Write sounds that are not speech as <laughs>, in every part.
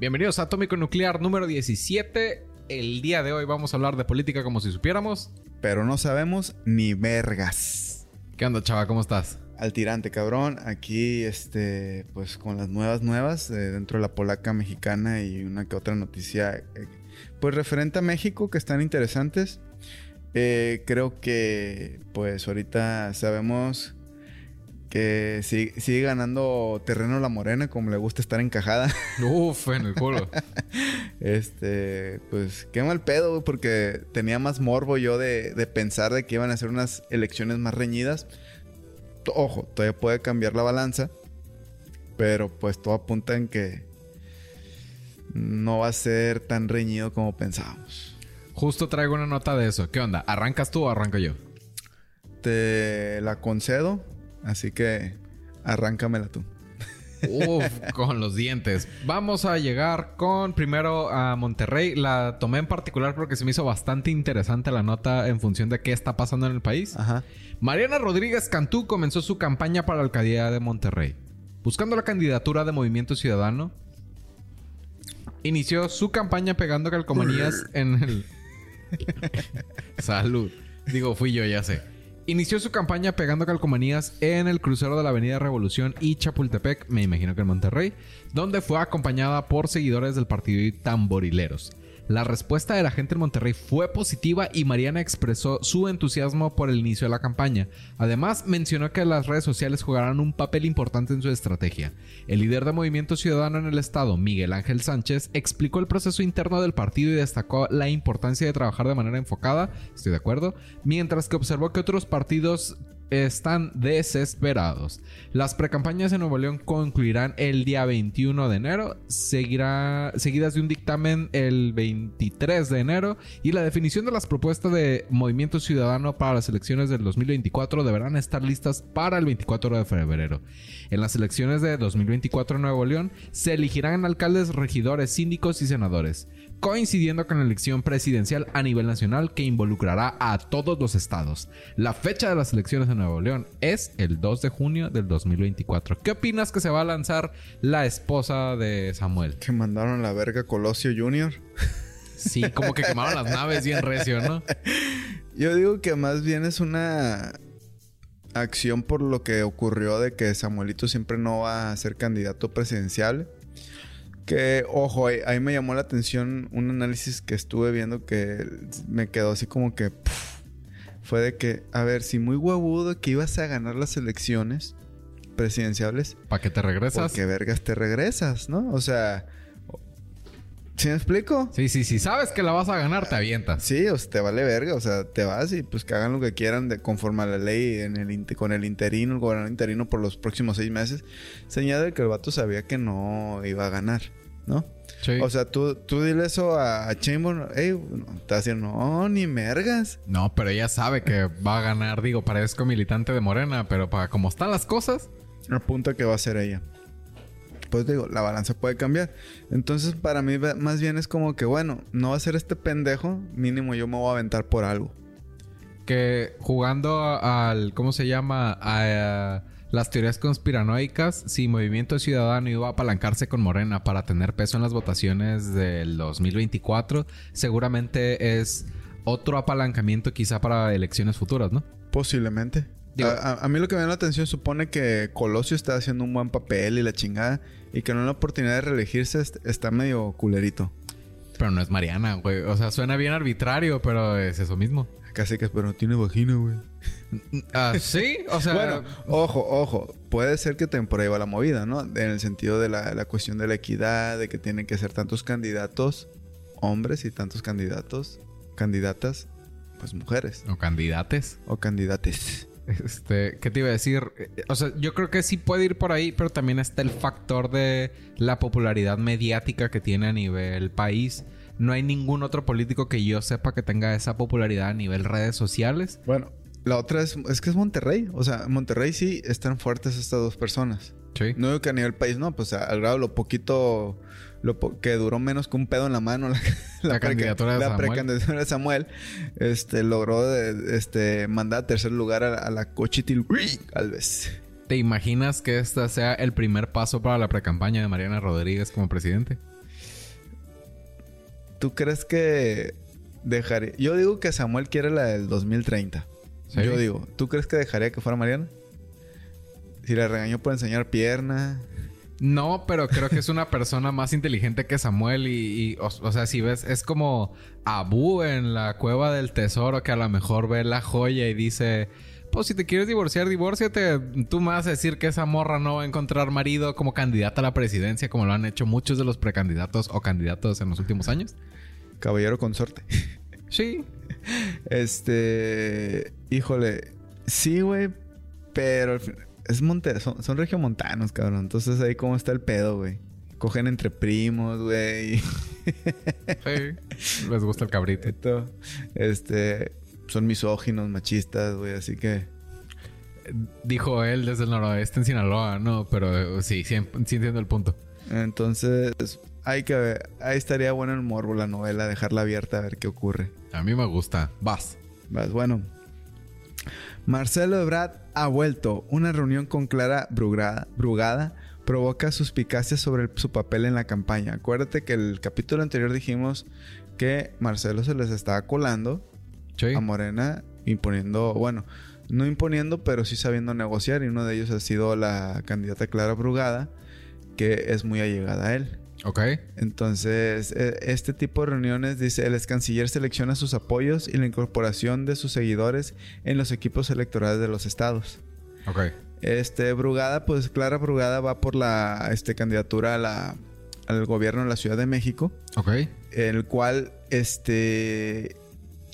Bienvenidos a Atómico Nuclear número 17. El día de hoy vamos a hablar de política como si supiéramos. Pero no sabemos ni vergas. ¿Qué onda, chava? ¿Cómo estás? Al tirante, cabrón. Aquí, este, pues con las nuevas nuevas eh, dentro de la polaca mexicana y una que otra noticia, eh, pues referente a México que están interesantes. Eh, creo que, pues ahorita sabemos que sigue, sigue, ganando terreno la morena, como le gusta estar encajada. Uf, en el culo. <laughs> este, pues qué mal pedo, güey, porque tenía más morbo yo de, de, pensar de que iban a ser unas elecciones más reñidas. Ojo, todavía puede cambiar la balanza, pero pues todo apunta en que no va a ser tan reñido como pensábamos. Justo traigo una nota de eso. ¿Qué onda? ¿Arrancas tú o arranco yo? Te la concedo. Así que arráncamela tú. Uf, <laughs> con los dientes. Vamos a llegar con primero a Monterrey. La tomé en particular porque se me hizo bastante interesante la nota en función de qué está pasando en el país. Ajá. Mariana Rodríguez Cantú comenzó su campaña para la alcaldía de Monterrey. Buscando la candidatura de Movimiento Ciudadano, inició su campaña pegando calcomanías en el. <laughs> <laughs> Salud. Digo, fui yo, ya sé. Inició su campaña pegando calcomanías en el crucero de la Avenida Revolución y Chapultepec, me imagino que en Monterrey, donde fue acompañada por seguidores del partido y tamborileros. La respuesta de la gente en Monterrey fue positiva y Mariana expresó su entusiasmo por el inicio de la campaña. Además, mencionó que las redes sociales jugarán un papel importante en su estrategia. El líder de Movimiento Ciudadano en el estado, Miguel Ángel Sánchez, explicó el proceso interno del partido y destacó la importancia de trabajar de manera enfocada, estoy de acuerdo, mientras que observó que otros partidos están desesperados. Las precampañas en Nuevo León concluirán el día 21 de enero, seguidas de un dictamen el 23 de enero y la definición de las propuestas de Movimiento Ciudadano para las elecciones del 2024 deberán estar listas para el 24 de febrero. En las elecciones de 2024 en Nuevo León se elegirán alcaldes, regidores, síndicos y senadores coincidiendo con la elección presidencial a nivel nacional que involucrará a todos los estados. La fecha de las elecciones en Nuevo León es el 2 de junio del 2024. ¿Qué opinas que se va a lanzar la esposa de Samuel? Que mandaron la verga Colosio Jr. Sí, como que quemaron las naves bien recio, ¿no? <laughs> Yo digo que más bien es una acción por lo que ocurrió de que Samuelito siempre no va a ser candidato presidencial. Que, ojo, ahí, ahí, me llamó la atención un análisis que estuve viendo que me quedó así como que... Pff, fue de que, a ver, si muy huevudo que ibas a ganar las elecciones presidenciales... ¿Para qué te regresas? Porque vergas te regresas, ¿no? O sea... ¿Sí me explico? Sí, sí, sí. Sabes que la vas a ganar, te avientas. Sí, o sea, te vale verga. O sea, te vas y pues que hagan lo que quieran de, conforme a la ley en el, con el interino, el gobernador interino por los próximos seis meses. Señala que el vato sabía que no iba a ganar, ¿no? Sí. O sea, tú, tú dile eso a, a Chamber. Ey, no, está diciendo, no, ni mergas. No, pero ella sabe que va a ganar. Digo, parezco militante de Morena, pero para cómo están las cosas... Apunta que va a ser ella pues digo, la balanza puede cambiar. Entonces, para mí, más bien es como que, bueno, no va a ser este pendejo, mínimo yo me voy a aventar por algo. Que jugando al, ¿cómo se llama? A, a las teorías conspiranoicas, si Movimiento Ciudadano iba a apalancarse con Morena para tener peso en las votaciones del 2024, seguramente es otro apalancamiento quizá para elecciones futuras, ¿no? Posiblemente. Digo, a, mí lo que me da la atención supone que Colosio está haciendo un buen papel y la chingada. Y que no en la oportunidad de reelegirse está medio culerito. Pero no es Mariana, güey. O sea, suena bien arbitrario, pero es eso mismo. Casi que, pero no tiene vagina, güey. Ah, sí, o sea. bueno, ojo, ojo. Puede ser que por ahí va la movida, ¿no? En el sentido de la, la cuestión de la equidad, de que tienen que ser tantos candidatos hombres y tantos candidatos, candidatas, pues mujeres. O candidates. O candidates. Este, ¿qué te iba a decir? O sea, yo creo que sí puede ir por ahí, pero también está el factor de la popularidad mediática que tiene a nivel país. No hay ningún otro político que yo sepa que tenga esa popularidad a nivel redes sociales. Bueno, la otra es, es que es Monterrey. O sea, en Monterrey sí están fuertes estas dos personas. Sí. No digo que a nivel país no, pues al grado lo poquito lo que duró menos que un pedo en la mano <laughs> la, la, la candidatura de la Samuel. precandidatura de Samuel este logró de, este mandar a tercer lugar a, a la Cochitil Alves. ¿Te imaginas que este sea el primer paso para la precampaña de Mariana Rodríguez como presidente? ¿tú crees que dejaría? Yo digo que Samuel quiere la del 2030. ¿Sí? Yo digo, ¿tú crees que dejaría que fuera Mariana? Si le regañó por enseñar pierna. No, pero creo que es una persona más inteligente que Samuel y, y, o, o sea, si ves, es como Abu en la cueva del tesoro que a lo mejor ve la joya y dice, pues si te quieres divorciar, divórciate. Tú me vas a decir que esa morra no va a encontrar marido como candidata a la presidencia como lo han hecho muchos de los precandidatos o candidatos en los últimos años. Caballero consorte. <laughs> Sí. Este. Híjole. Sí, güey. Pero al fin- es monte, son, son regiomontanos, cabrón. Entonces ahí cómo está el pedo, güey. Cogen entre primos, güey. Sí. Les gusta el cabrito. Esto, este. Son misóginos, machistas, güey. Así que. Dijo él desde el noroeste en Sinaloa, no, pero eh, sí, sí, sí entiendo el punto. Entonces. Hay que ver. Ahí estaría bueno el morbo, la novela, dejarla abierta a ver qué ocurre. A mí me gusta. Vas. Vas, bueno. Marcelo Ebrard ha vuelto. Una reunión con Clara Brugada, Brugada provoca suspicacias sobre el- su papel en la campaña. Acuérdate que el capítulo anterior dijimos que Marcelo se les estaba colando Sí. a Morena imponiendo, bueno, no imponiendo, pero sí sabiendo negociar y uno de ellos ha sido la candidata Clara Brugada, que es muy allegada a él. Ok. Entonces, e- este tipo de reuniones, dice, el ex canciller selecciona sus apoyos y la incorporación de sus seguidores en los equipos electorales de los estados. Ok. Este, Brugada, pues Clara Brugada va por la este, candidatura a la, al gobierno de la Ciudad de México, Ok. el cual este,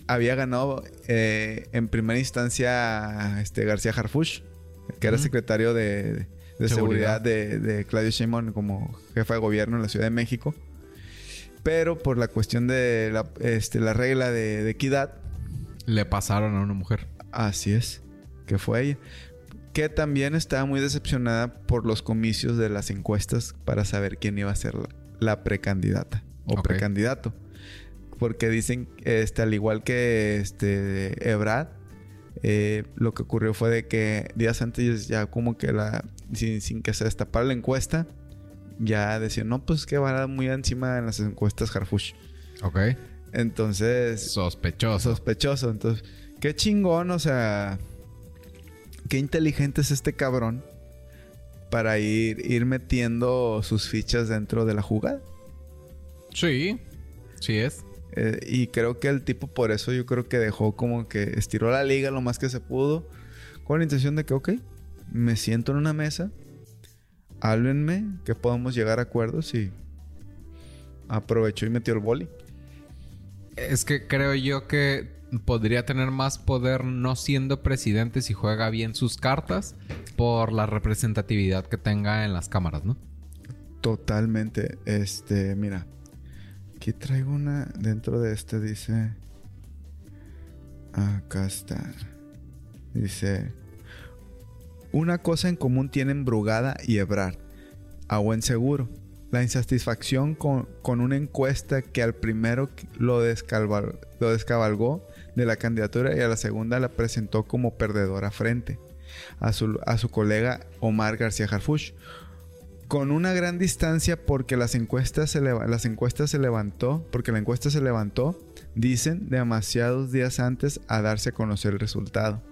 había ganado eh, en primera instancia este, García Harfuch, que era secretario de, de Seguridad. seguridad, de, de Claudio Sheinbaum como jefa de gobierno en la Ciudad de México. Pero por la cuestión de la, este, la regla de, de equidad, Le pasaron a una mujer. así es, que fue ella. Que también estaba muy decepcionada por los comicios de las encuestas para saber quién iba a ser la, la precandidata o precandidato. Porque dicen, este, al igual que este Ebrard, eh, lo que ocurrió fue de que días antes ya como que la sin, sin que se destapara la encuesta, ya decían, no, pues que va muy encima en las encuestas Harfush. Ok. Entonces, Sospechoso. sospechoso. Entonces, qué chingón, o sea, qué inteligente es este cabrón para ir, ir metiendo sus fichas dentro de la jugada. Sí. Sí es. Eh, y creo que el tipo por eso yo creo que dejó como que estiró la liga lo más que se pudo con la intención de que, ok, me siento en una mesa, háblenme, que podamos llegar a acuerdos y aprovechó y metió el boli. Es que creo yo que podría tener más poder no siendo presidente si juega bien sus cartas por la representatividad que tenga en las cámaras, ¿no? Totalmente. Este, mira. Aquí traigo una. Dentro de este dice. Acá está. Dice. Una cosa en común tienen Brugada y Ebrard. A buen seguro. La insatisfacción con, una encuesta que al primero lo, descabalgó de la candidatura y a la segunda la presentó como perdedora frente a su, a su colega Omar García Harfuch con una gran distancia porque las encuestas se levantó, porque la encuesta se levantó, dicen demasiados días antes a darse a conocer el resultado.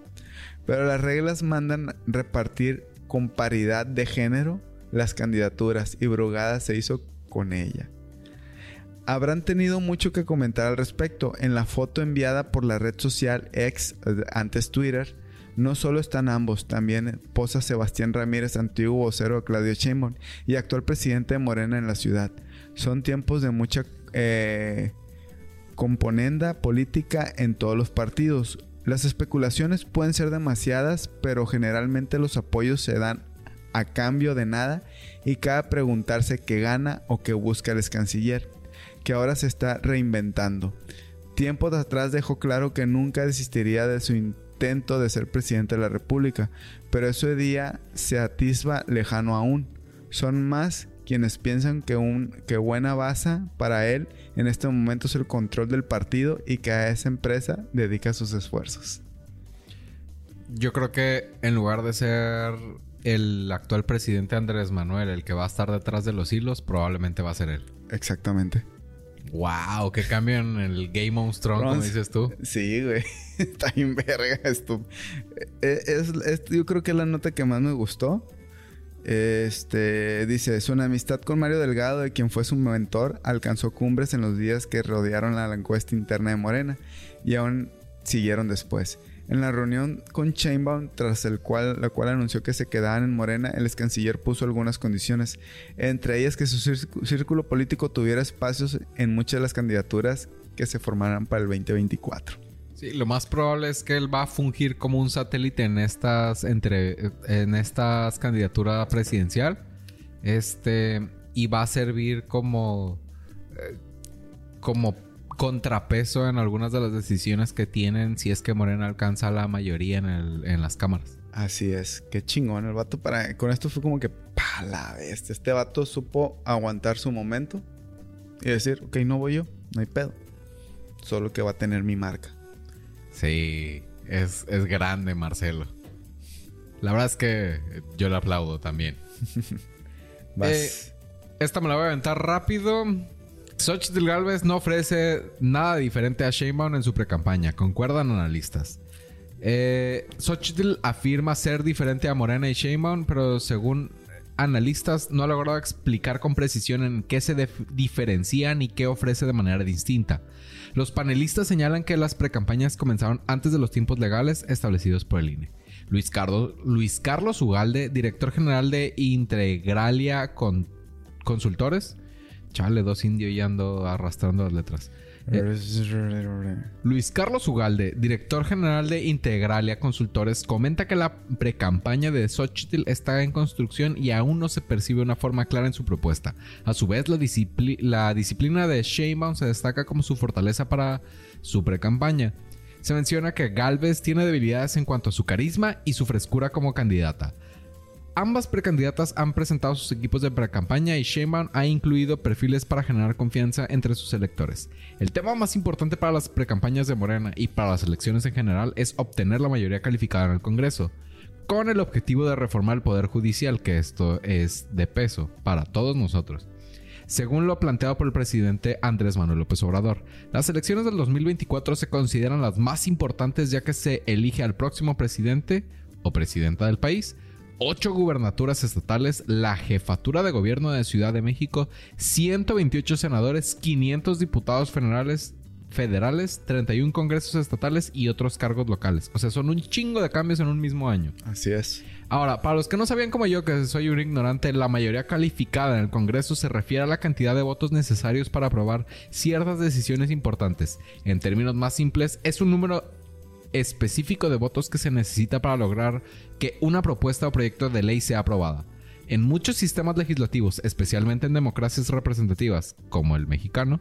Pero las reglas mandan repartir con paridad de género las candidaturas y Brugada se hizo con ella. Habrán tenido mucho que comentar al respecto. En la foto enviada por la red social X, eh, antes Twitter, no solo están ambos, también posa Sebastián Ramírez, antiguo vocero de Claudio Sheinbaum y actual presidente de Morena en la ciudad. Son tiempos de mucha eh, componenda política en todos los partidos. Las especulaciones pueden ser demasiadas, pero generalmente los apoyos se dan a cambio de nada y cabe preguntarse qué gana o qué busca el ex canciller, que ahora se está reinventando. Tiempos atrás dejó claro que nunca desistiría de su intento de ser presidente de la República, pero ese día se atisba lejano aún. Son más quienes piensan que, un, que buena base para él en este momento es el control del partido y que a esa empresa dedica sus esfuerzos. Yo creo que en lugar de ser el actual presidente Andrés Manuel el que va a estar detrás de los hilos, probablemente va a ser él. Exactamente. Wow, qué cambio en el Game Thrones, como dices tú. Sí, güey. <laughs> Está bien verga esto. Eh, es, es, yo creo que es la nota que más me gustó. Este dice: Su amistad con Mario Delgado, de quien fue su mentor, alcanzó cumbres en los días que rodearon la encuesta interna de Morena y aún siguieron después. En la reunión con Chainbaum, tras la cual anunció que se quedaban en Morena, el ex canciller puso algunas condiciones, entre ellas que su círculo político tuviera espacios en muchas de las candidaturas que se formarán para el 2024. Sí, lo más probable es que él va a fungir como un satélite en estas entre en estas candidaturas presidencial. Este y va a servir como eh, como contrapeso en algunas de las decisiones que tienen si es que Morena alcanza la mayoría en, el, en las cámaras. Así es, qué chingón el vato para... Con esto fue como que, pa la bestia, este vato supo aguantar su momento y decir, ok, no voy yo, no hay pedo. Solo que va a tener mi marca. Sí, es, es grande Marcelo. La verdad es que yo le aplaudo también. <laughs> Eh, esta me la voy a aventar rápido. Xochitl Galvez no ofrece nada diferente a Sheinbaum en su precampaña, concuerdan analistas. Eh, Xochitl afirma ser diferente a Morena y Sheinbaum, pero según analistas no ha logrado explicar con precisión en qué se diferencian y qué ofrece de manera distinta. Los panelistas señalan que las precampañas comenzaron antes de los tiempos legales establecidos por el INE. Luis, Carlos Ugalde, director general de Integralia Consultores, Chale, dos indios y ando arrastrando las letras. Eh, Luis Carlos Ugalde, director general de Integralia Consultores, comenta que la precampaña de Xochitl está en construcción y aún no se percibe una forma clara en su propuesta. A su vez, la, disciplina de Sheinbaum se destaca como su fortaleza para su precampaña. Se menciona que Galvez tiene debilidades en cuanto a su carisma y su frescura como candidata. Ambas precandidatas han presentado sus equipos de precampaña y Sheinbaum ha incluido perfiles para generar confianza entre sus electores. El tema más importante para las precampañas de Morena y para las elecciones en general es obtener la mayoría calificada en el Congreso, con el objetivo de reformar el Poder Judicial, que esto es de peso para todos nosotros. Según lo planteado por el presidente Andrés Manuel López Obrador, las elecciones del 2024 se consideran las más importantes ya que se elige al próximo presidente o presidenta del país, ocho gubernaturas estatales, la jefatura de gobierno de Ciudad de México, 128 senadores, 500 diputados federales, federales, 31 congresos estatales y otros cargos locales. O sea, son un chingo de cambios en un mismo año. Así es. Ahora, para los que no sabían como yo que soy un ignorante, la mayoría calificada en el Congreso se refiere a la cantidad de votos necesarios para aprobar ciertas decisiones importantes. En términos más simples, es un número específico de votos que se necesita para lograr que una propuesta o proyecto de ley sea aprobada. En muchos sistemas legislativos, especialmente en democracias representativas, como el mexicano,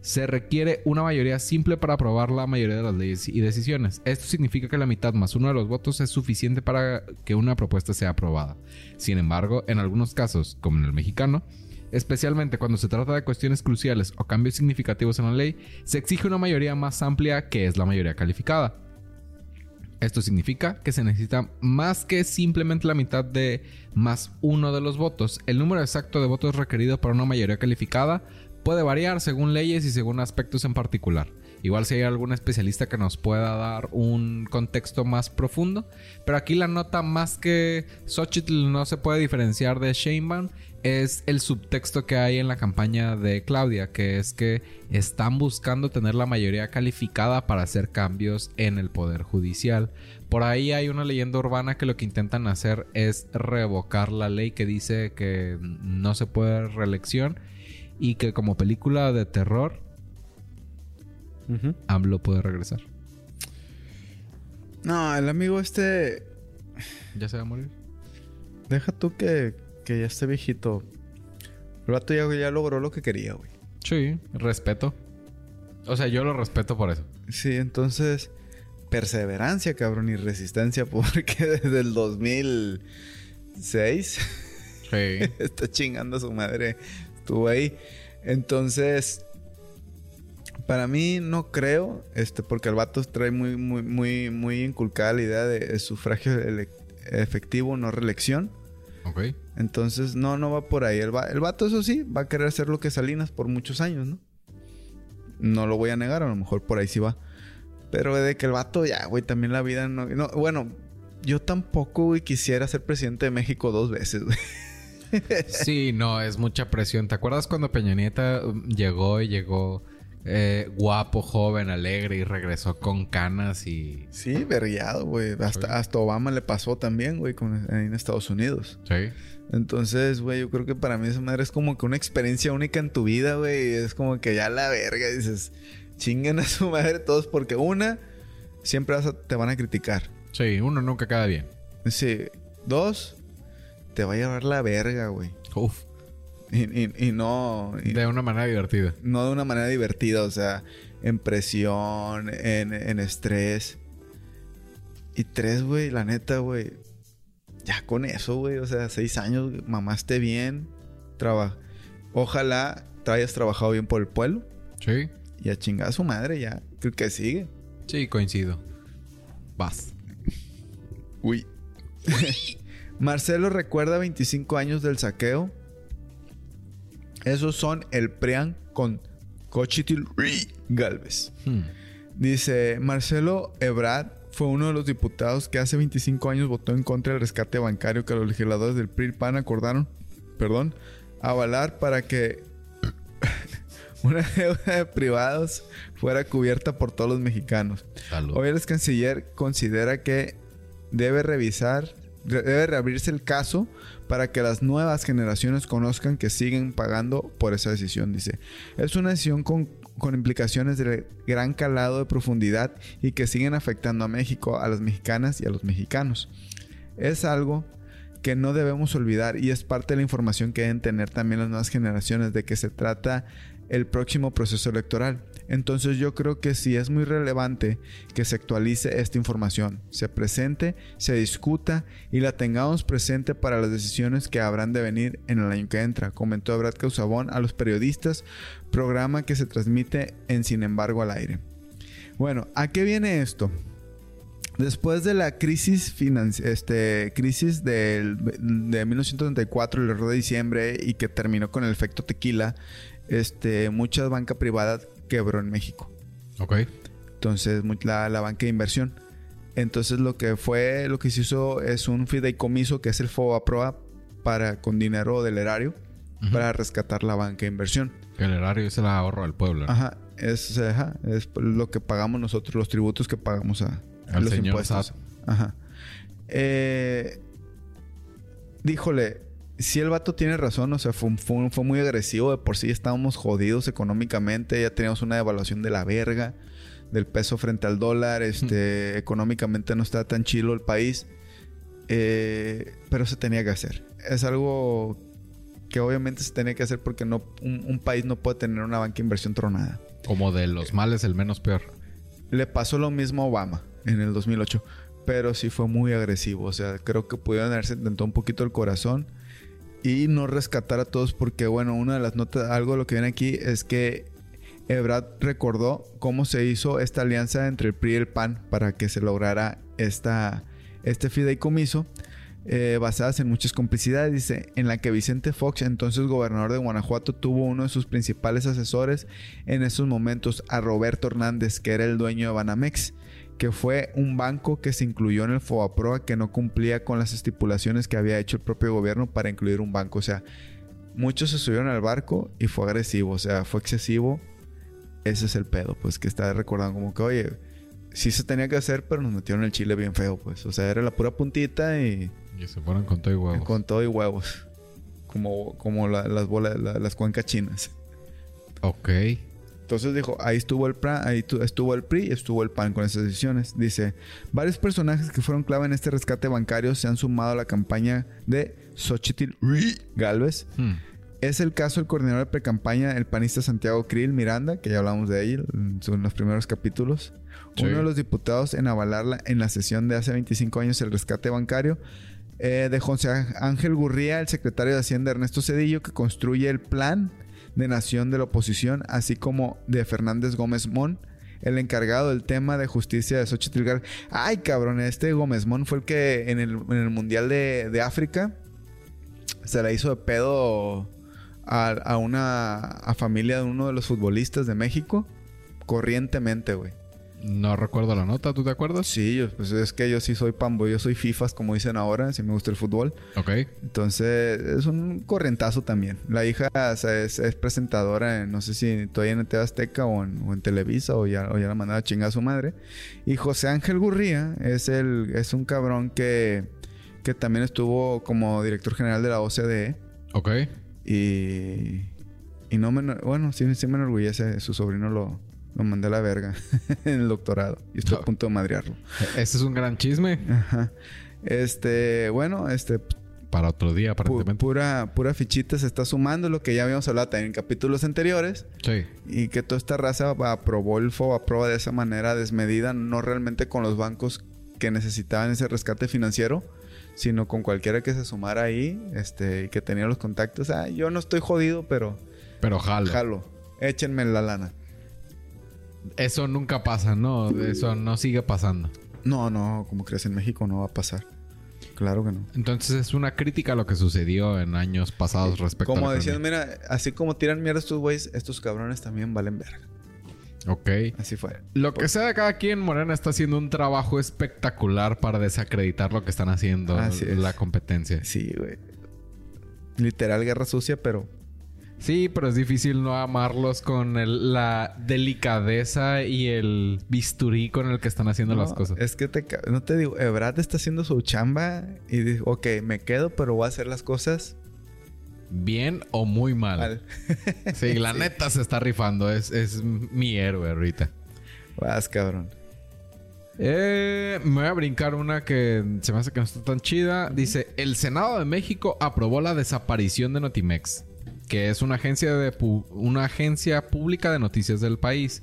se requiere una mayoría simple para aprobar la mayoría de las leyes y decisiones. Esto significa que la mitad más uno de los votos es suficiente para que una propuesta sea aprobada. Sin embargo, en algunos casos, como en el mexicano, especialmente cuando se trata de cuestiones cruciales o cambios significativos en la ley, se exige una mayoría más amplia que es la mayoría calificada. Esto significa que se necesita más que simplemente la mitad de más uno de los votos. El número exacto de votos requerido para una mayoría calificada puede variar según leyes y según aspectos en particular. Igual si hay algún especialista que nos pueda dar un contexto más profundo. Pero aquí la nota más que Xochitl no se puede diferenciar de Sheinbaum es el subtexto que hay en la campaña de Claudia, que es que están buscando tener la mayoría calificada para hacer cambios en el Poder Judicial. Por ahí hay una leyenda urbana que lo que intentan hacer es revocar la ley que dice que no se puede reelección y que como película de terror, AMLO puede regresar. No, el amigo este... ¿Ya se va a morir? Deja tú que que ya esté viejito. El vato ya, ya logró lo que quería, güey. Sí, respeto. O sea, yo lo respeto por eso. Sí, entonces, perseverancia, cabrón, y resistencia, <laughs> porque desde el 2006 sí. <laughs> está chingando a su madre. Estuvo ahí. Entonces, para mí no creo, este, porque el vato trae muy, muy, muy, muy inculcada la idea de sufragio efectivo, no reelección. Ok. Entonces, no, no va por ahí. El, el vato, eso sí, va a querer hacer lo que Salinas por muchos años, ¿no? No lo voy a negar, a lo mejor por ahí sí va. Pero de que el vato ya, güey, también la vida no... no bueno, yo tampoco, güey, quisiera ser presidente de México dos veces, güey. sí, no, es mucha presión. ¿Te acuerdas cuando Peña Nieta um, llegó y llegó eh, guapo, joven, alegre y regresó con canas y... Sí, vergueado, güey. Hasta, hasta Obama le pasó también, güey, en Estados Unidos. Sí. Entonces, güey, yo creo que para mí esa madre es como que una experiencia única en tu vida, güey. Es como que ya la verga, dices, chinguen a su madre todos porque una, siempre te van a criticar. Sí, uno nunca queda bien. Sí. Dos, te va a llevar la verga, güey. Uf. Y, no... de una manera divertida. No de una manera divertida, o sea, en presión, en, en estrés. Y tres, güey, la neta, güey. Ya con eso, güey, o sea, seis años, mamaste bien. Traba... Ojalá te hayas trabajado bien por el pueblo. Sí. Y a chingar a su madre, ya. Creo que sigue. Sí, coincido. Vas. Uy. <laughs> Marcelo recuerda 25 años del saqueo esos son el PRIAN con Cochitil Galvez. Hmm. Dice, Marcelo Ebrard fue uno de los diputados que hace 25 años votó en contra del rescate bancario que los legisladores del PRI PAN acordaron, perdón, avalar para que <laughs> una deuda de privados fuera cubierta por todos los mexicanos. Hoy el canciller considera que debe revisar, debe reabrirse el caso para que las nuevas generaciones conozcan que siguen pagando por esa decisión, dice. Es una decisión con, implicaciones de gran calado de profundidad y que siguen afectando a México, a las mexicanas y a los mexicanos. Es algo que no debemos olvidar y es parte de la información que deben tener también las nuevas generaciones de que se trata el próximo proceso electoral. Entonces yo creo que sí es muy relevante que se actualice esta información, se presente, se discuta y la tengamos presente para las decisiones que habrán de venir en el año que entra, comentó Brad Causabón a los periodistas, programa que se transmite en Sin embargo al aire. Bueno, ¿a qué viene esto? Después de la crisis, este, de 1934, el error de diciembre y que terminó con el efecto tequila, este, mucha banca privada quebró en México. Ok. Entonces, la, la banca de inversión. Entonces, lo que fue, lo que se hizo es un fideicomiso que es el FOBAPROA para, con dinero del erario para rescatar la banca de inversión. El erario es el ahorro del pueblo. Ajá, es, es lo que pagamos nosotros, los tributos que pagamos a, los impuestos. Ajá. Eh, díjole, si el vato tiene razón, o sea, fue, fue, muy agresivo. De por sí estábamos jodidos económicamente. Ya teníamos una devaluación de la verga, del peso frente al dólar. Este, económicamente no está tan chilo el país. Eh, pero se tenía que hacer. Es algo que obviamente se tenía que hacer porque no, un, país no puede tener una banca de inversión tronada. Como de los males el menos peor. Le pasó lo mismo a Obama en el 2008. Pero sí fue muy agresivo. O sea, creo que pudieron haberse un poquito el corazón y no rescatar a todos porque, bueno, una de las notas, algo de lo que viene aquí es que Ebrad recordó cómo se hizo esta alianza entre el PRI y el PAN para que se lograra esta, este fideicomiso. Eh, basadas en muchas complicidades, dice, en la que Vicente Fox, entonces gobernador de Guanajuato, tuvo uno de sus principales asesores en esos momentos, a Roberto Hernández, que era el dueño de Banamex que fue un banco que se incluyó en el FOAPROA que no cumplía con las estipulaciones que había hecho el propio gobierno para incluir un banco. O sea, muchos se subieron al barco y fue agresivo, o sea, fue excesivo. Ese es el pedo, pues que está recordando como que, oye, sí se tenía que hacer, pero nos metieron el chile bien feo, pues. O sea, era la pura puntita y... Y se fueron con todo y huevos. Con todo y huevos. Como, como las bolas, las cuencas chinas. Ok. Entonces dijo, ahí estuvo el PRI, ahí estuvo el PRI y estuvo el PAN con esas decisiones. Dice, varios personajes que fueron clave en este rescate bancario se han sumado a la campaña de Xochitl Galvez. Hmm. Es el caso del coordinador de pre-campaña, el panista Santiago Krill Miranda, que ya hablamos de él en los primeros capítulos. Uno de los diputados en avalarla en la sesión de hace 25 años el rescate bancario. Eh, de José Ángel Gurría, el secretario de Hacienda Ernesto Cedillo, que construye el plan de Nación de la Oposición, así como de Fernández Gómez Mon, el encargado del tema de justicia de Xochitl. Ay, cabrón, este Gómez Mon fue el que en el, Mundial de, África se la hizo de pedo a, una familia de uno de los futbolistas de México. corrientemente, güey. No recuerdo la nota, ¿tú te acuerdas? Sí, yo- pues es que yo sí soy pambo, yo soy FIFAs, como dicen ahora, si me gusta el fútbol. Ok. Entonces, es un corrientazo también. La hija o sea, es, es presentadora, en, no sé si todavía en TV Azteca o en, o en Televisa o ya, o ya la mandaba a chingar a su madre. Y José Ángel Gurría es, el, es un cabrón que, que también estuvo como director general de la OCDE. Ok. Y, y no me... eno- Bueno, sí, sí me enorgullece. Su sobrino lo, lo mandé a la verga <laughs> en el doctorado. Y estoy a punto de madrearlo. E- Ese es un gran chisme Ajá. Este, bueno, este, para otro día, aparentemente. pura, pura fichita se está sumando, lo que ya habíamos hablado también en capítulos anteriores. Sí. Y que toda esta raza aprobó el FOB, aprueba de esa manera desmedida, no realmente con los bancos que necesitaban ese rescate financiero, sino con cualquiera que se sumara ahí este, y que tenía los contactos. Ah, yo no estoy jodido, pero Pero jalo. jalo. Échenme la lana. Eso nunca pasa, ¿no? Eso no sigue pasando. No, no, como crees en México no va a pasar. Claro que no. Entonces es una crítica a lo que sucedió en años pasados respecto Como a diciendo, economía. mira, así como tiran mierda estos güeyes, estos cabrones también valen verga. Ok. Así fue. Lo que sea de cada quien, Morena está haciendo un trabajo espectacular para desacreditar lo que están haciendo Así es. la competencia. Sí, güey. Literal guerra sucia, pero Sí, pero es difícil no amarlos con el- la delicadeza y el bisturí con el que están haciendo no, las cosas. Es que te, no te digo, Ebrad está haciendo su chamba y dijo, ok, me quedo, pero voy a hacer las cosas Bien o muy mal. mal. <laughs> Sí, la neta se está rifando. Es, es mi héroe ahorita. Vas, cabrón. Eh, me voy a brincar una que se me hace que no está tan chida. Dice, el Senado de México aprobó la desaparición de Notimex, que es una agencia, de una agencia pública de noticias del país.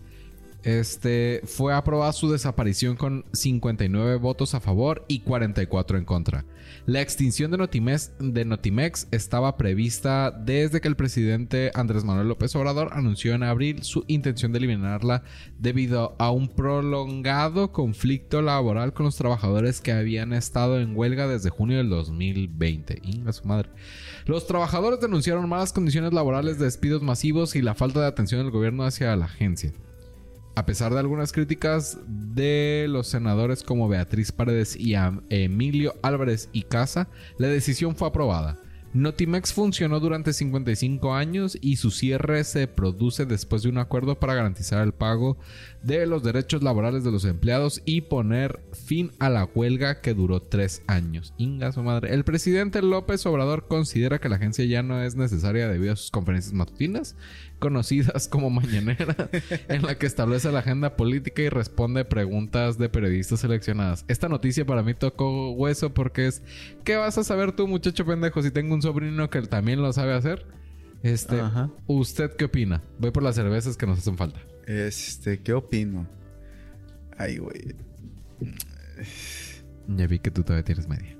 Este fue aprobada su desaparición con 59 votos a favor y 44 en contra. La extinción de Notimex, de Notimex estaba prevista desde que el presidente Andrés Manuel López Obrador anunció en abril su intención de eliminarla debido a un prolongado conflicto laboral con los trabajadores que habían estado en huelga desde junio del 2020. Inga su madre. Los trabajadores denunciaron malas condiciones laborales, despidos masivos y la falta de atención del gobierno hacia la agencia. A pesar de algunas críticas de los senadores como Beatriz Paredes y Emilio Álvarez y Casa, la decisión fue aprobada. Notimex funcionó durante 55 años y su cierre se produce después de un acuerdo para garantizar el pago de los derechos laborales de los empleados y poner fin a la huelga que duró tres años. Inga su madre. El presidente López Obrador considera que la agencia ya no es necesaria debido a sus conferencias matutinas, conocidas como Mañanera, <laughs> en la que establece la agenda política y responde preguntas de periodistas seleccionadas. Esta noticia para mí tocó hueso porque es ¿qué vas a saber tú, muchacho pendejo, si tengo un sobrino que también lo sabe hacer? Este, Ajá. ¿usted qué opina? Voy por las cervezas que nos hacen falta. Este, ¿qué opino? Ay, güey. Ya vi que tú todavía tienes media.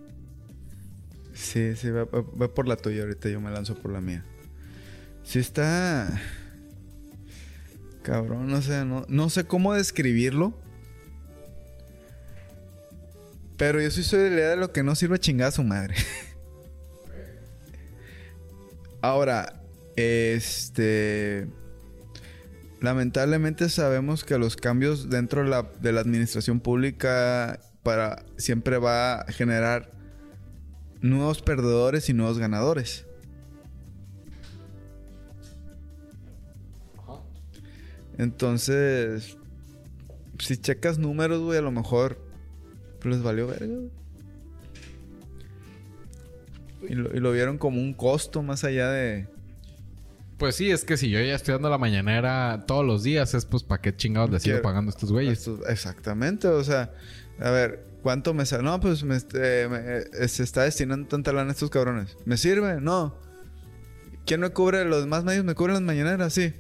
Sí, sí, va, va- va por la tuya ahorita, yo me lanzo por la mía. Sí está... Cabrón, no, no sé cómo describirlo. Pero yo sí soy de la idea de lo que no sirve chingada a su madre. <laughs> Ahora, este... Lamentablemente sabemos que los cambios dentro de la, de la administración pública para siempre va a generar nuevos perdedores y nuevos ganadores. Entonces, si checas números, güey, a lo mejor les valió verga. Y lo, y lo vieron como un costo más allá de... Pues sí, es que si yo ya estoy dando la mañanera todos los días, es pues para qué chingados le sigo pagando a estos güeyes. Exactamente, o sea, a ver, ¿cuánto me sale? No, pues me, este, me- eh, se está destinando tanta lana a estos cabrones. ¿Me sirve? No. ¿Quién me cubre? ¿Los demás medios me cubren las mañaneras? Sí.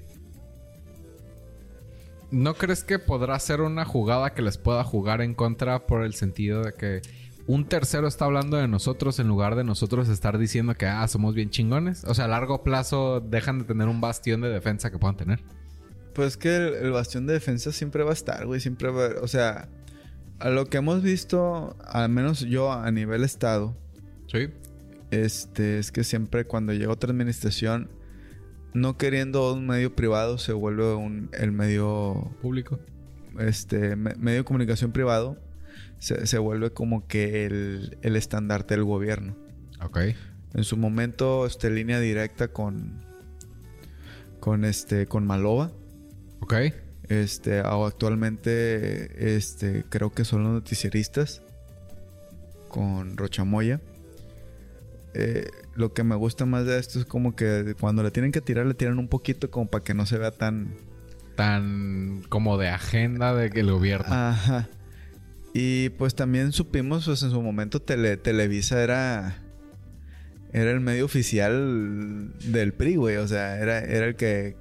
¿No crees que podrá ser una jugada que les pueda jugar en contra por el sentido de que un tercero está hablando de nosotros en lugar de nosotros estar diciendo que ah, somos bien chingones? O sea, a largo plazo dejan de tener un bastión de defensa que puedan tener. Pues que el, el bastión de defensa siempre va a estar, güey. Siempre va a O sea, a lo que hemos visto, al menos yo a nivel estado, Sí. este, es que siempre cuando llega otra administración, no queriendo un medio privado, se vuelve un, el medio Público. este me- medio de comunicación privado se, se vuelve como que el, el estandarte del gobierno. Ok. En su momento, este, línea directa con con este con Malova. Ok. Este, actualmente, este, creo que son los noticieristas con Rochamoya. Eh, lo que me gusta más de esto es como que cuando le tienen que tirar, le tiran un poquito como para que no se vea tan, Tan como de agenda de que el gobierno. Ajá. Y pues también supimos, pues en su momento Tele- Televisa era era el medio oficial del PRI, güey. O sea, era, era el que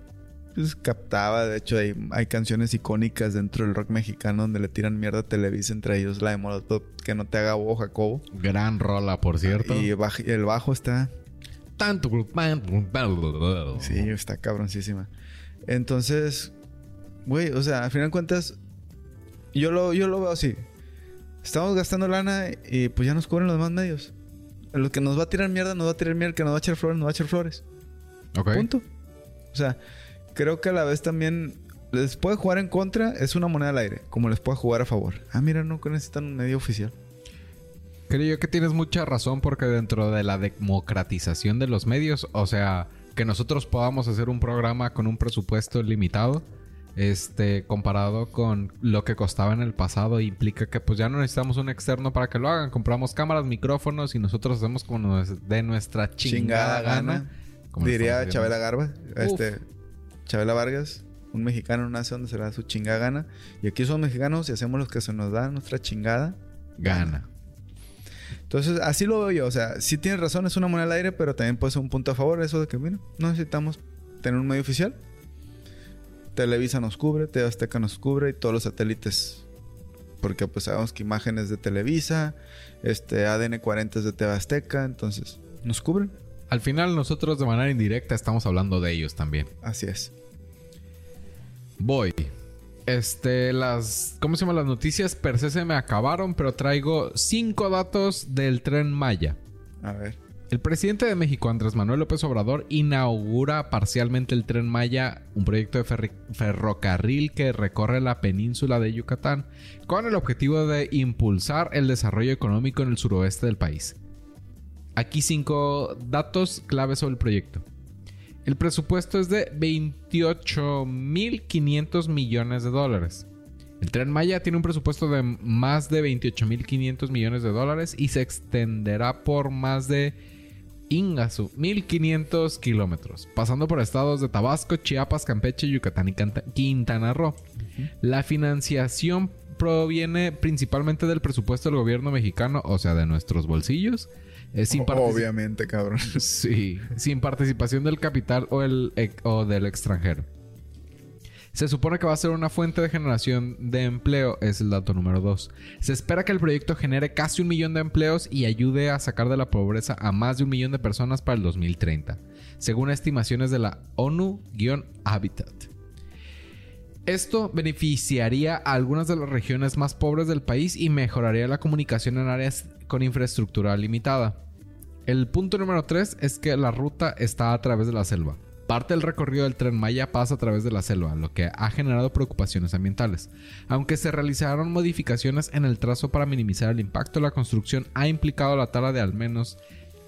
pues, captaba. De hecho, hay, hay canciones icónicas dentro del rock mexicano donde le tiran mierda a Televisa, entre ellos la de Molotov, que no te haga bobo, Jacobo. Gran rola, por cierto. Y el bajo está Tanto. Sí, está cabroncísima. Entonces, güey, o sea, al final de cuentas, yo lo, yo lo veo así. Estamos gastando lana y pues ya nos cubren los demás medios. Lo que nos va a tirar mierda, nos va a tirar mierda. El que nos va a echar flores, nos va a echar flores. Ok. Punto. O sea, creo que a la vez también les puede jugar en contra, es una moneda al aire, como les puede jugar a favor. Ah, mira, no necesitan un medio oficial. Creo yo que tienes mucha razón porque dentro de la democratización de los medios, o sea, que nosotros podamos hacer un programa con un presupuesto limitado, este, comparado con lo que costaba en el pasado, implica que pues ya no necesitamos un externo para que lo hagan. Compramos cámaras, micrófonos y nosotros hacemos como nos- de nuestra chingada, gana. como Diría Chabela. Garba, este, Chabela Vargas, un mexicano nace donde se le da su chingada gana. Y aquí somos mexicanos y hacemos lo que se nos da nuestra chingada. Gana. Entonces, así lo veo yo. O sea, sí tienes razón, es una moneda al aire, pero también puede ser un punto a favor. Eso de que, mira, no necesitamos tener un medio oficial. Televisa nos cubre, TV Azteca nos cubre y todos los satélites. Porque pues sabemos que imágenes de Televisa, este ADN 40 es de TV Azteca, entonces nos cubren. Al final nosotros de manera indirecta estamos hablando de ellos también. Así es. Voy. Este, las. ¿Cómo se llama? Las noticias per se se me acabaron, pero traigo cinco datos del tren Maya. A ver. El presidente de México, Andrés Manuel López Obrador, inaugura parcialmente el tren Maya, un proyecto de ferrocarril que recorre la península de Yucatán, con el objetivo de impulsar el desarrollo económico en el suroeste del país. Aquí cinco datos claves sobre el proyecto. El presupuesto es de 28.500 millones de dólares. El tren Maya tiene un presupuesto de más de 28.500 millones de dólares y se extenderá por más de Ingasu, 1.500 kilómetros, pasando por estados de Tabasco, Chiapas, Campeche, Yucatán y Quintana Roo. La financiación proviene principalmente del presupuesto del gobierno mexicano, o sea, de nuestros bolsillos. Eh, sin Obviamente, cabrón. <laughs> Sí, sin participación del capital o, el, o del extranjero. Se supone que va a ser una fuente de generación de empleo, es el dato número 2. Se espera que el proyecto genere casi un millón de empleos y ayude a sacar de la pobreza a más de un millón de personas para el 2030, según estimaciones de la ONU-Habitat. Esto beneficiaría a algunas de las regiones más pobres del país y mejoraría la comunicación en áreas con infraestructura limitada. El punto número 3 es que la ruta está a través de la selva. Parte del recorrido del tren Maya pasa a través de la selva, lo que ha generado preocupaciones ambientales. Aunque se realizaron modificaciones en el trazo para minimizar el impacto, la construcción ha implicado la tala de al menos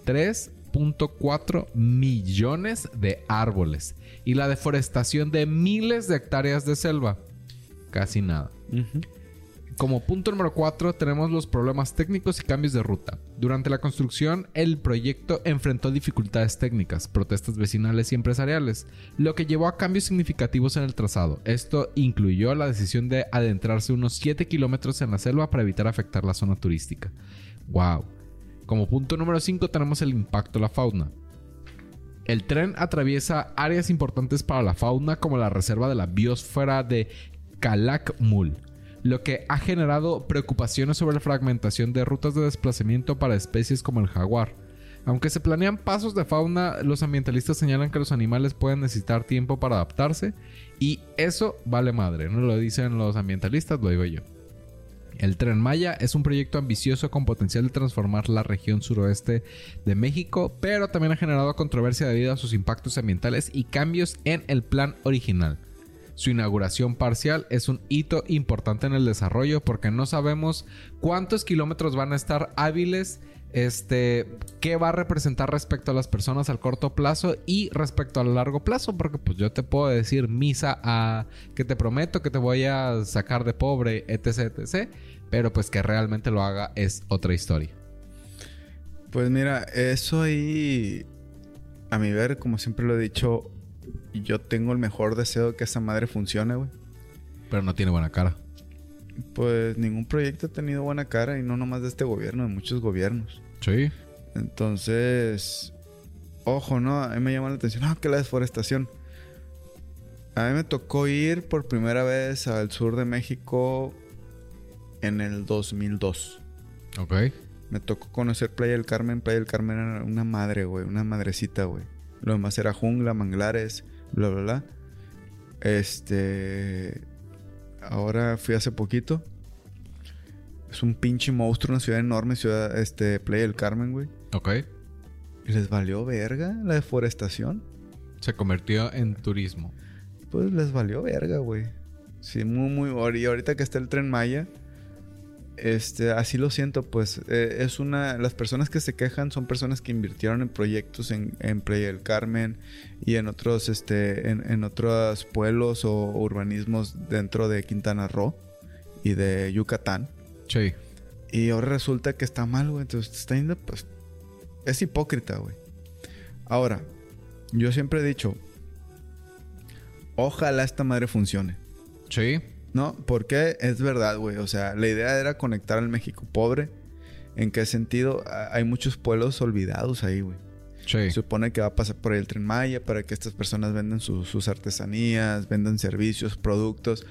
3.4 millones de árboles y la deforestación de miles de hectáreas de selva. Casi nada. Como punto número 4 tenemos los problemas técnicos y cambios de ruta. Durante la construcción, el proyecto enfrentó dificultades técnicas, protestas vecinales y empresariales, lo que llevó a cambios significativos en el trazado. Esto incluyó la decisión de adentrarse unos 7 kilómetros en la selva para evitar afectar la zona turística. ¡Wow! Como punto número 5 tenemos el impacto a la fauna. El tren atraviesa áreas importantes para la fauna como la reserva de la biosfera de Calakmul, lo que ha generado preocupaciones sobre la fragmentación de rutas de desplazamiento para especies como el jaguar. Aunque se planean pasos de fauna, los ambientalistas señalan que los animales pueden necesitar tiempo para adaptarse y eso vale madre, no lo dicen los ambientalistas, lo digo yo. El Tren Maya es un proyecto ambicioso con potencial de transformar la región suroeste de México, pero también ha generado controversia debido a sus impactos ambientales y cambios en el plan original. Su inauguración parcial es un hito importante en el desarrollo porque no sabemos cuántos kilómetros van a estar hábiles este, qué va a representar respecto a las personas al corto plazo y respecto al largo plazo, porque pues yo te puedo decir misa a que te prometo que te voy a sacar de pobre, etc, etc, pero pues que realmente lo haga es otra historia. Pues mira, eso ahí, a mi ver, como siempre lo he dicho, yo tengo el mejor deseo de que esa madre funcione, güey. Pero no tiene buena cara. Pues ningún proyecto ha tenido buena cara y no nomás de este gobierno, de muchos gobiernos. Sí. Entonces, ojo, ¿no? A mí me llama la atención, ah, que la deforestación. A mí me tocó ir por primera vez al sur de México en el 2002. Ok. Me tocó conocer Playa del Carmen. Playa del Carmen era una madre, güey, una madrecita, güey. Lo demás era jungla, manglares, bla, bla, bla. Este. Ahora fui hace poquito. Es un pinche monstruo, una ciudad enorme, ciudad, este, Playa del Carmen, güey. Ok. ¿Y les valió verga la deforestación? Se convirtió en turismo. Pues les valió verga, güey. Sí, muy, muy. Y ahorita que está el tren Maya, este, así lo siento, pues eh, es una. Las personas que se quejan son personas que invirtieron en proyectos en, en Playa del Carmen y en otros, este, en, en otros pueblos o urbanismos dentro de Quintana Roo y de Yucatán. Sí. Y ahora resulta que está mal, güey. Entonces está yendo, pues. Es hipócrita, güey. Ahora, yo siempre he dicho. Ojalá esta madre funcione. Sí. ¿No? Porque es verdad, güey. O sea, la idea era conectar al México pobre. ¿En qué sentido? Hay muchos pueblos olvidados ahí, güey. Sí. Se supone que va a pasar por el tren Maya para que estas personas vendan su- sus artesanías, vendan servicios, productos.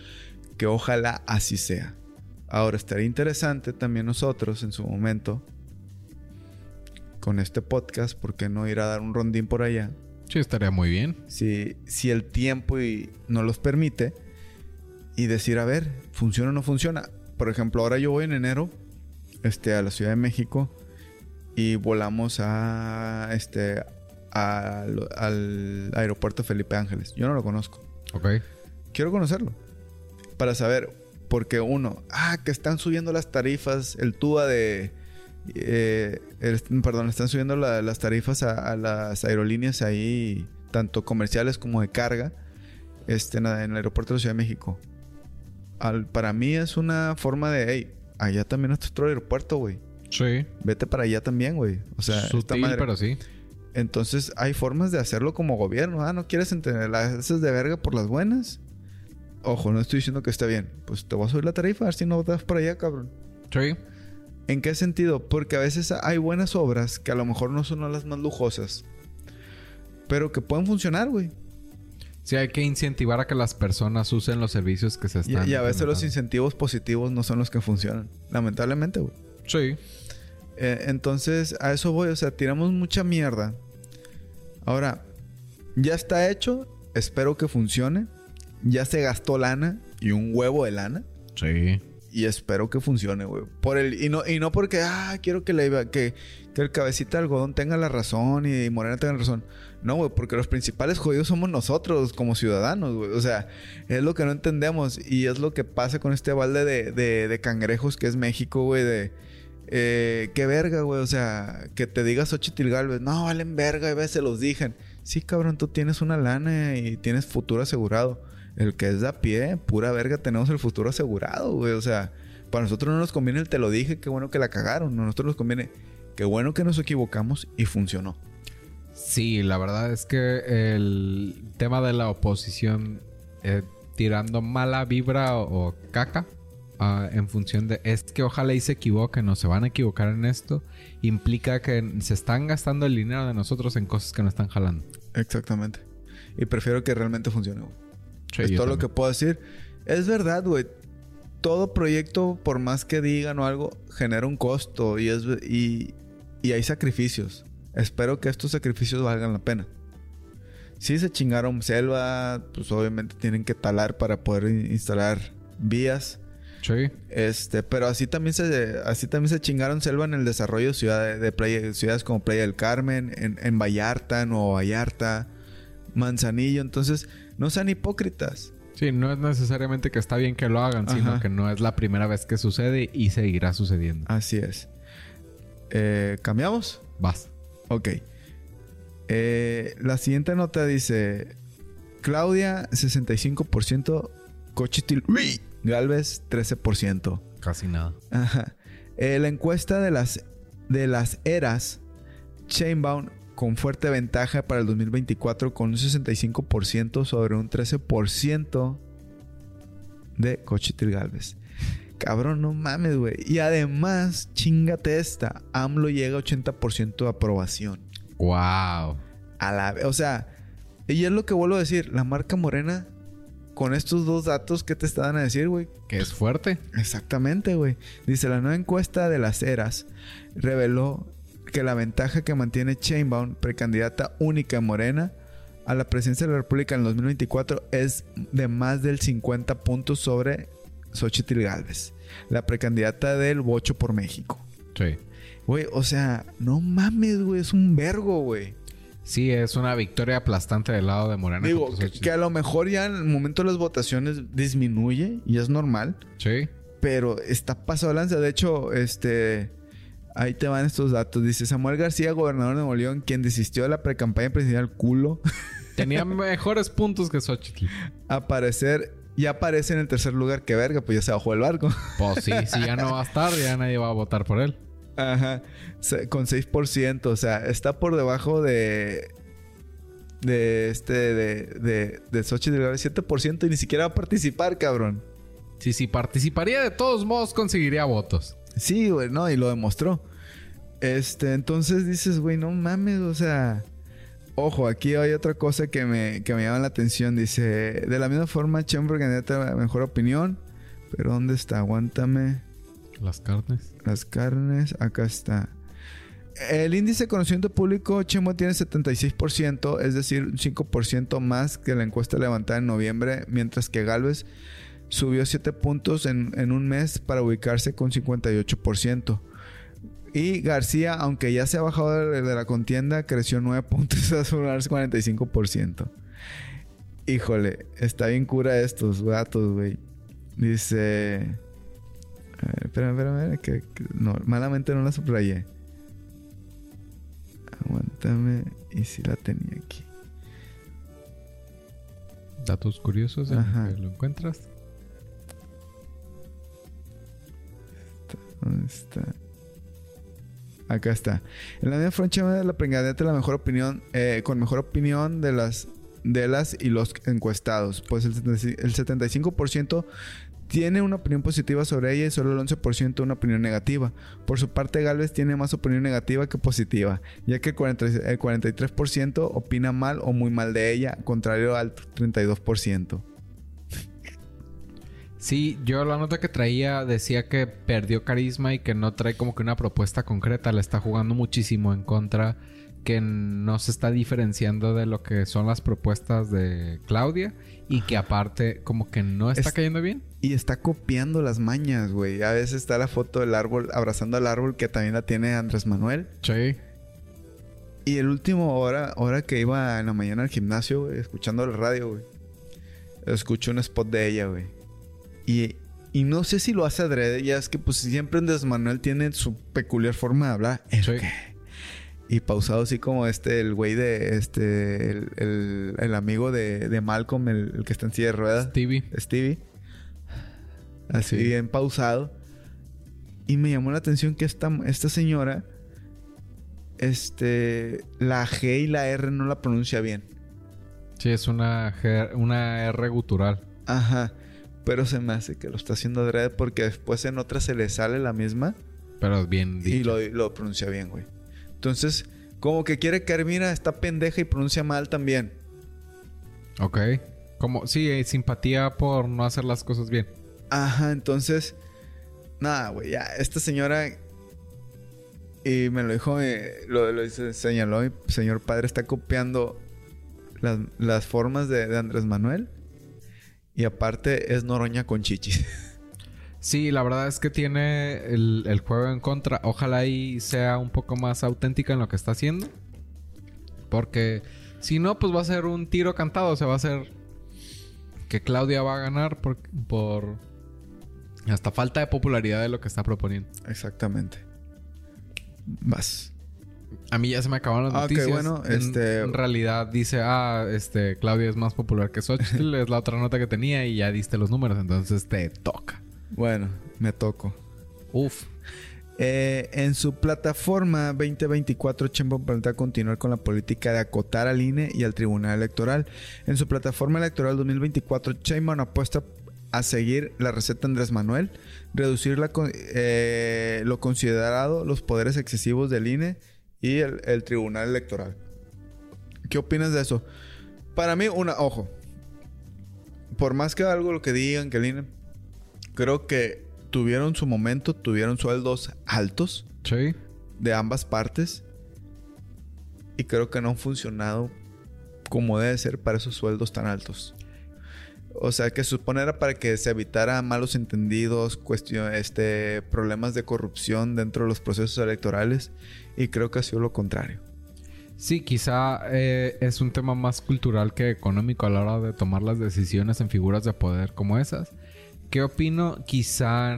Que ojalá así sea. Ahora estaría interesante también nosotros en su momento, con este podcast, ¿por qué no ir a dar un rondín por allá? Sí, estaría muy bien. Si, si el tiempo y nos los permite y decir, a ver, ¿funciona o no funciona? Por ejemplo, ahora yo voy en enero este, a la Ciudad de México y volamos a, este, al, al aeropuerto Felipe Ángeles. Yo no lo conozco. Ok. Quiero conocerlo. Para saber, porque uno, ah, que están subiendo las tarifas, el TUA de... eh, el- perdón, están subiendo la- las tarifas a, a las aerolíneas ahí, tanto comerciales como de carga, este, en el aeropuerto de la Ciudad de México. Al- para mí es una forma de, hey, allá también está otro aeropuerto, güey. Sí. Vete para allá también, güey. O sea, esta Sutil, madre- pero sí. entonces hay formas de hacerlo como gobierno. Ah, ¿no quieres entender las haces de verga por las buenas? Ojo, no estoy diciendo que esté bien. Pues te voy a subir la tarifa, a ver si no das por allá, cabrón. Sí. ¿En qué sentido? Porque a veces hay buenas obras que a lo mejor no son las más lujosas. Pero que pueden funcionar, güey. Sí, hay que incentivar a que las personas usen los servicios que se Y, están. y a veces los incentivos positivos no son los que funcionan. Lamentablemente, güey. Sí. Eh, entonces, a eso voy. O sea, tiramos mucha mierda. Ahora, ya está hecho. Espero que funcione. Ya se gastó lana y un huevo de lana. Sí. Y espero que funcione, güey. Por el, y, no, y no porque, ah, quiero que, le, que, que el cabecita de algodón tenga la razón y Morena tenga la razón. No, güey, porque los principales jodidos somos nosotros como ciudadanos, güey. O sea, es lo que no entendemos. Y es lo que pasa con este balde de, de, de cangrejos que es México, güey. De, eh, qué verga, güey. O sea, que te digas Xochitl Galvez, no, valen verga, y se los dijen. Sí, cabrón, tú tienes una lana y tienes futuro asegurado. El que es de a pie, pura verga, tenemos el futuro asegurado, güey. O sea, para nosotros no nos conviene el te lo dije, qué bueno que la cagaron. A nosotros nos conviene, qué bueno que nos equivocamos y funcionó. Sí, la verdad es que el tema de la oposición eh, tirando mala vibra o, o caca ah, en función de es que ojalá y se equivoquen o se van a equivocar en esto implica que se están gastando el dinero de nosotros en cosas que no están jalando. Exactamente. Y prefiero que realmente funcione, güey. Sí, es todo lo que puedo decir. Es verdad, güey. Todo proyecto, por más que digan o algo, genera un costo y, es, y, y hay sacrificios. Espero que estos sacrificios valgan la pena. Si se chingaron selva, pues obviamente tienen que talar para poder in- instalar vías. Sí. Este, pero así también se, así también se chingaron selva en el desarrollo de, ciudad, de playa- ciudades como Playa del Carmen, en, en Vallarta, Nuevo Vallarta, Manzanillo. Entonces, no sean hipócritas. Sí, no es necesariamente que está bien que lo hagan, sino que no es la primera vez que sucede y seguirá sucediendo. Así es. Eh, ¿Cambiamos? Vas. Ok. Eh, la siguiente nota dice: Claudia, 65%, Cochitil Galvez, 13%. Casi nada. Ajá. Eh, la encuesta de las, de las eras, Chainbound con fuerte ventaja para el 2024 con un 65% sobre un 13% de Cochitil Galvez. Cabrón, no mames, güey. Y además, chingate esta. AMLO llega a 80% de aprobación. Wow. A la, o sea, y es lo que vuelvo a decir. La marca Morena, con estos dos datos, ¿qué te estaban a decir, güey? Que es fuerte. Exactamente, güey. Dice, la nueva encuesta de las eras reveló que la ventaja que mantiene Chainbound, precandidata única en Morena, a la presidencia de la República en el 2024 es de más del 50 puntos sobre Xochitl Galvez, la precandidata del Bocho por México. Sí. Güey, o sea, no mames, güey, es un vergo, güey. Sí, es una victoria aplastante del lado de Morena. Digo, que, a lo mejor ya en el momento de las votaciones disminuye y es normal. Sí. pero está pasado lanza. De hecho, este. Ahí te van estos datos. Dice Samuel García, gobernador de Nuevo León, quien desistió de la precampaña presidencial culo, <laughs> Tenía mejores puntos que Xochitl. aparecer. Ya aparece en el tercer lugar. Que verga, pues ya se bajó el barco. <laughs> Pues sí, si ya no va a estar, ya nadie va a votar por él. Ajá. Con 6%. O sea, está por debajo de. De este. De. De, de Xochitl Galvez, 7% y ni siquiera va a participar, cabrón. Sí, sí, participaría de todos modos, conseguiría votos. Sí, güey, no, y lo demostró. Este, entonces dices, güey, no mames, o sea. Ojo, aquí hay otra cosa que me, que me llama la atención. Dice, de la misma forma, Chamber candidata a la mejor opinión. Pero ¿dónde está? Aguántame. Las carnes. Las carnes, acá está. El índice de conocimiento público, Chemo tiene 76%, es decir, un 5% más que la encuesta levantada en noviembre, mientras que Galvez subió 7 puntos en, en un mes para ubicarse con 58%. Y García, aunque ya se ha bajado de, de la contienda, creció 9 <laughs> puntos a sumarse 45%. Híjole, está bien cura estos datos, güey. Dice... A ver, espérame, espérame, espérame, que, que- no, malamente no la subrayé. Aguántame. Y si la tenía aquí. Datos curiosos en Ajá. que lo encuentras. ¿Dónde está? Acá está. En la froncha de la precandidata la mejor opinión, eh, con mejor opinión de las de las y los encuestados. Pues el 75%, el 75% tiene una opinión positiva sobre ella y solo el 11% una opinión negativa. Por su parte, Galvez tiene más opinión negativa que positiva, ya que el, 40 el 43% opina mal o muy mal de ella, contrario al 32%. Sí, yo la nota que traía decía que perdió carisma y que no trae como que una propuesta concreta. Le está jugando muchísimo en contra. Que no se está diferenciando de lo que son las propuestas de Claudia. Y que aparte como que no está Es- cayendo bien. Y está copiando las mañas, güey. A veces está la foto del árbol abrazando al árbol que también la tiene Andrés Manuel. Sí. Y el último hora, hora que iba en la mañana al gimnasio, güey, escuchando la radio, güey. Escuché un spot de ella, güey. Y, y no sé si lo hace adrede, ya es que pues siempre Andrés Manuel tiene su peculiar forma de hablar. ¿El Sí. qué? Y pausado así como este, el güey de, este, el, el- el amigo de, de Malcolm, el, el que está en silla de ruedas. Stevie. Stevie. Así Sí. bien pausado. Y me llamó la atención que esta, esta señora, este, la G y la R no la pronuncia bien. Sí, es una, G- una R gutural. Ajá. Pero se me hace que lo está haciendo adrede porque después en otra se le sale la misma Pero es bien y lo, lo pronuncia bien, güey. Entonces, como que quiere que mira, está pendeja y pronuncia mal también. Ok. Como, sí, hay simpatía por no hacer las cosas bien. Ajá, entonces, nada, güey, ya, esta señora, y me lo dijo, eh, lo, lo señaló mi señor padre, está copiando las, las formas de, de Andrés Manuel, y aparte es Noroña con chichis. <laughs> Sí, la verdad es que tiene el, el juego en contra. Ojalá y sea un poco más auténtica en lo que está haciendo. Porque si no, pues va a ser un tiro cantado. O sea, va a ser que Claudia va a ganar por, por hasta falta de popularidad de lo que está proponiendo. Exactamente. Vas. A mí ya se me acabaron las Ah, noticias. bueno, En- este- En realidad dice, ah, este, Claudia es más popular que Xochitl. es la otra nota que tenía y ya diste los números. Entonces te toca. Bueno, me toco. Uf. Eh, en su plataforma 2024, Chembo plantea continuar con la política de acotar al INE y al Tribunal Electoral. En su plataforma electoral 2024, Sheinbaum apuesta a seguir la receta Andrés Manuel, reducir la eh, lo considerado los poderes excesivos del INE y el, el Tribunal Electoral. ¿Qué opinas de eso? Para mí, una, ojo, por más que algo lo que digan que el INE, creo que tuvieron su momento, tuvieron sueldos altos Sí. de ambas partes y creo que no han funcionado como debe ser para esos sueldos tan altos. O sea, que supone era para que se evitara malos entendidos, cuestión, este, problemas de corrupción dentro de los procesos electorales y creo que ha sido lo contrario. Sí, quizá eh, es un tema más cultural que económico a la hora de tomar las decisiones en figuras de poder como esas. ¿Qué opino? Quizá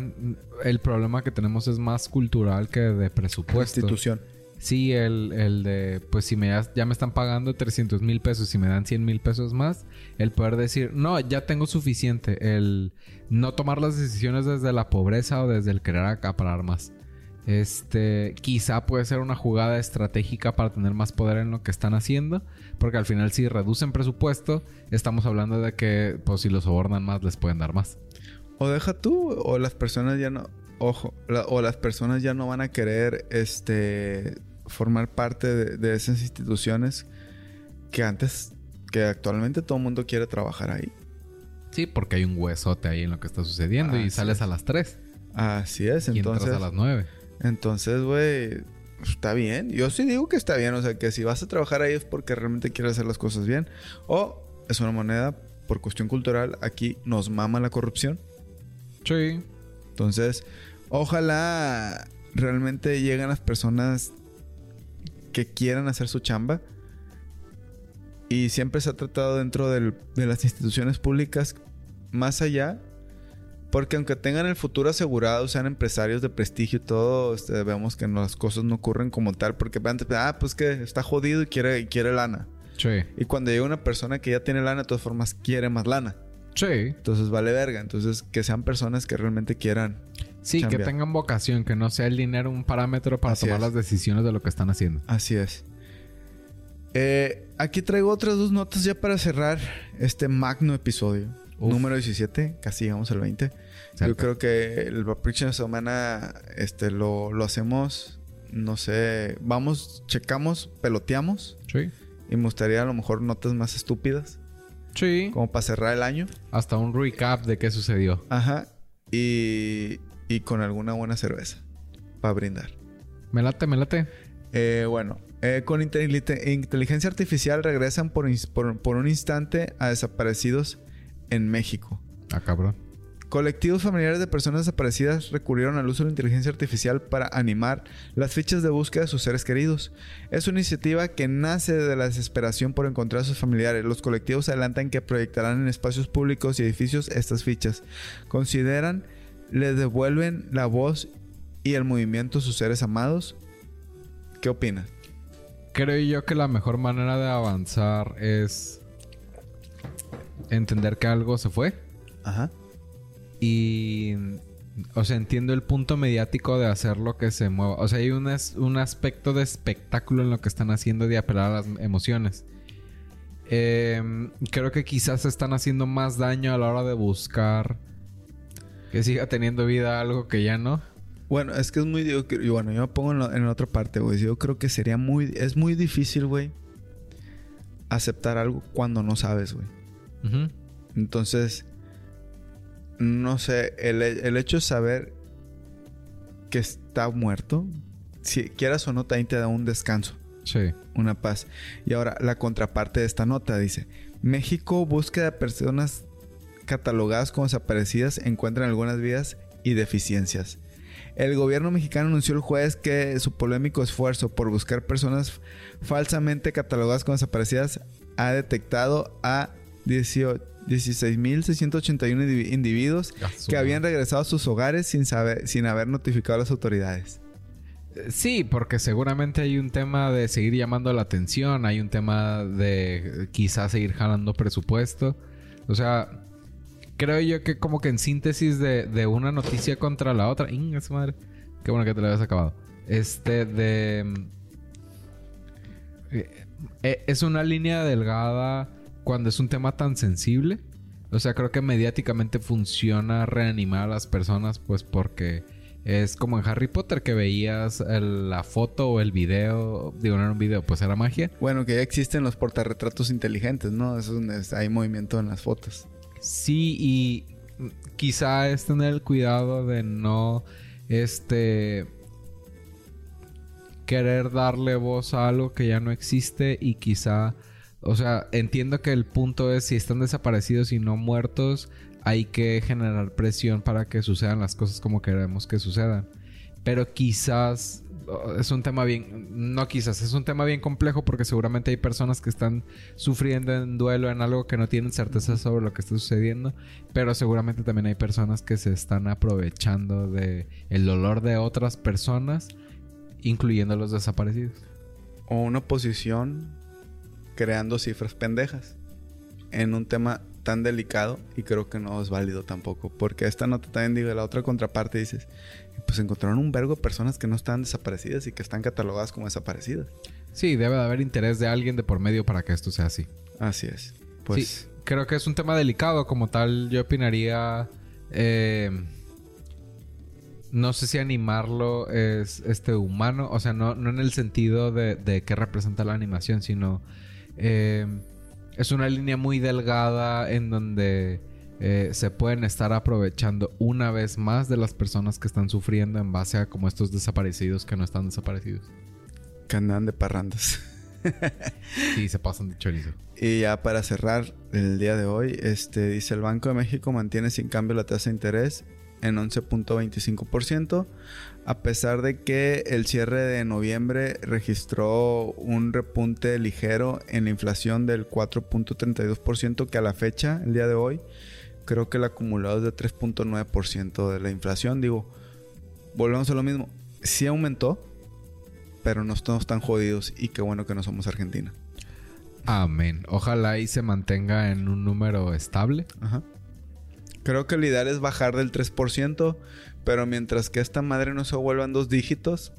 el problema que tenemos es más cultural que de presupuesto. Institución. Sí, el, el de, pues si me ya, me están pagando 300 mil pesos y me dan 100 mil pesos más, el poder decir, no, ya tengo suficiente, el no tomar las decisiones desde la pobreza o desde el querer acaparar más. Este, quizá puede ser una jugada estratégica para tener más poder en lo que están haciendo, porque al final si reducen presupuesto, estamos hablando de que, pues si los sobornan más, les pueden dar más. O deja tú, o las personas ya no, ojo, o las personas ya no van a querer, este, formar parte de, de esas instituciones que antes, que actualmente todo el mundo quiere trabajar ahí. Sí, porque hay un huesote ahí en lo que está sucediendo Ah, y sales a las 3 Así es, y entonces, entras a las 9. entonces, güey, está bien. Yo sí digo que está bien, o sea, que si vas a trabajar ahí es porque realmente quieres hacer las cosas bien. O es una moneda, por cuestión cultural, aquí nos mama la corrupción. Sí. Entonces, ojalá realmente lleguen las personas que quieran hacer su chamba. Y siempre se ha tratado dentro del- de las instituciones públicas más allá. Porque aunque tengan el futuro asegurado, sean empresarios de prestigio y todo, este, vemos que no- las cosas no ocurren como tal. Porque antes, ah, pues que está jodido y quiere, y quiere lana. Sí. Y cuando llega una persona que ya tiene lana, de todas formas quiere más lana. Sí. Entonces vale verga. Entonces que sean personas que realmente quieran Sí, que tengan vocación, que no sea el dinero un parámetro para Así tomar es. las decisiones de lo que están haciendo. Así es. Eh, aquí traigo otras dos notas ya para cerrar este magno episodio. Uf. Número 17, casi llegamos al 20. Yo creo que el próxima semana este, lo, lo hacemos, no sé, vamos, checamos, peloteamos. Sí. Y me gustaría a lo mejor notas más estúpidas, Sí. como para cerrar el año. Hasta un recap de qué sucedió. Ajá. Y, y con alguna buena cerveza, para brindar. Me late, me late. Eh, bueno, eh, con inteli- inteligencia artificial regresan por- por un instante a desaparecidos en México. Ah, cabrón. Colectivos familiares de personas desaparecidas recurrieron al uso de la inteligencia artificial para animar las fichas de búsqueda de sus seres queridos. Es una iniciativa que nace de la desesperación por encontrar a sus familiares. Los colectivos adelantan que proyectarán en espacios públicos y edificios estas fichas. Consideran, le devuelven la voz y el movimiento a sus seres amados. ¿Qué opinas? Creo yo que la mejor manera de avanzar es entender que algo se fue. Ajá. Y. O sea, entiendo el punto mediático de hacer lo que se mueva. O sea, hay un, es- un aspecto de espectáculo en lo que están haciendo de apelar a las emociones. Em, creo que quizás están haciendo más daño a la hora de buscar que siga teniendo vida algo que ya no. Bueno, es que es muy... digo que- y bueno, yo me pongo en, la- en la otra parte, güey. Yo creo que sería muy... Es muy difícil, güey. Aceptar algo cuando no sabes, güey. Entonces... No sé. El, el hecho de saber que está muerto... Si quieras o no, también te da un descanso. Sí. Una paz. Y ahora, la contraparte de esta nota dice... México búsqueda de personas catalogadas como desaparecidas encuentran algunas vidas y deficiencias. El gobierno mexicano anunció el jueves que su polémico esfuerzo por buscar personas falsamente catalogadas como desaparecidas ha detectado a 16.681 individuos que habían regresado a sus hogares sin, saber, sin haber notificado a las autoridades. Sí, porque seguramente hay un tema de seguir llamando la atención, hay un tema de quizás seguir jalando presupuesto. O sea, creo yo que como que en síntesis de, una noticia contra la otra. Inga, madre! Qué bueno que te lo habías acabado. Este, de... Eh, eh, es una línea delgada cuando es un tema tan sensible. O sea, creo que mediáticamente funciona reanimar a las personas, pues porque es como en Harry Potter que veías la foto o el video, digo, no era un video, pues era magia. Bueno, que ya existen los portarretratos inteligentes, ¿no? Eso es, hay movimiento en las fotos. Sí, y quizá es tener el cuidado de no, este, querer darle voz a algo que ya no existe y quizá, o sea, entiendo que el punto es si están desaparecidos y no muertos, hay que generar presión para que sucedan las cosas como queremos que sucedan. Pero quizás es un tema bien, no quizás, es un tema bien complejo porque seguramente hay personas que están sufriendo en duelo en algo que no tienen certeza sobre lo que está sucediendo, pero seguramente también hay personas que se están aprovechando de el dolor de otras personas, incluyendo los desaparecidos. O una oposición creando cifras pendejas en un tema tan delicado y creo que no es válido tampoco. Porque esta nota también digo, la otra contraparte dices, pues encontraron un vergo de personas que no están desaparecidas y que están catalogadas como desaparecidas. Sí, debe de haber interés de alguien de por medio para que esto sea así. Así es. Pues sí, creo que es un tema delicado. Como tal, yo opinaría. Eh, no sé si animarlo es este humano. O sea, no, no en el sentido de, de qué representa la animación, sino. Eh, es una línea muy delgada en donde eh, se pueden estar aprovechando una vez más de las personas que están sufriendo en base a como estos desaparecidos que no están desaparecidos. Que andan de parrandas. <laughs> sí, se pasan de chorizo. Y ya para cerrar el día de hoy, este dice el Banco de México mantiene sin cambio la tasa de interés en 11.25%, a pesar de que el cierre de noviembre registró un repunte ligero en la inflación del 4.32% que a la fecha, el día de hoy, creo que el acumulado es de 3.9% de la inflación. Digo, volvemos a lo mismo, sí aumentó, pero no estamos tan jodidos y qué bueno que no somos Argentina. Amén. Ojalá y se mantenga en un número estable. Ajá. Creo que lo ideal es bajar del 3%, pero mientras que esta madre no se vuelva en dos dígitos,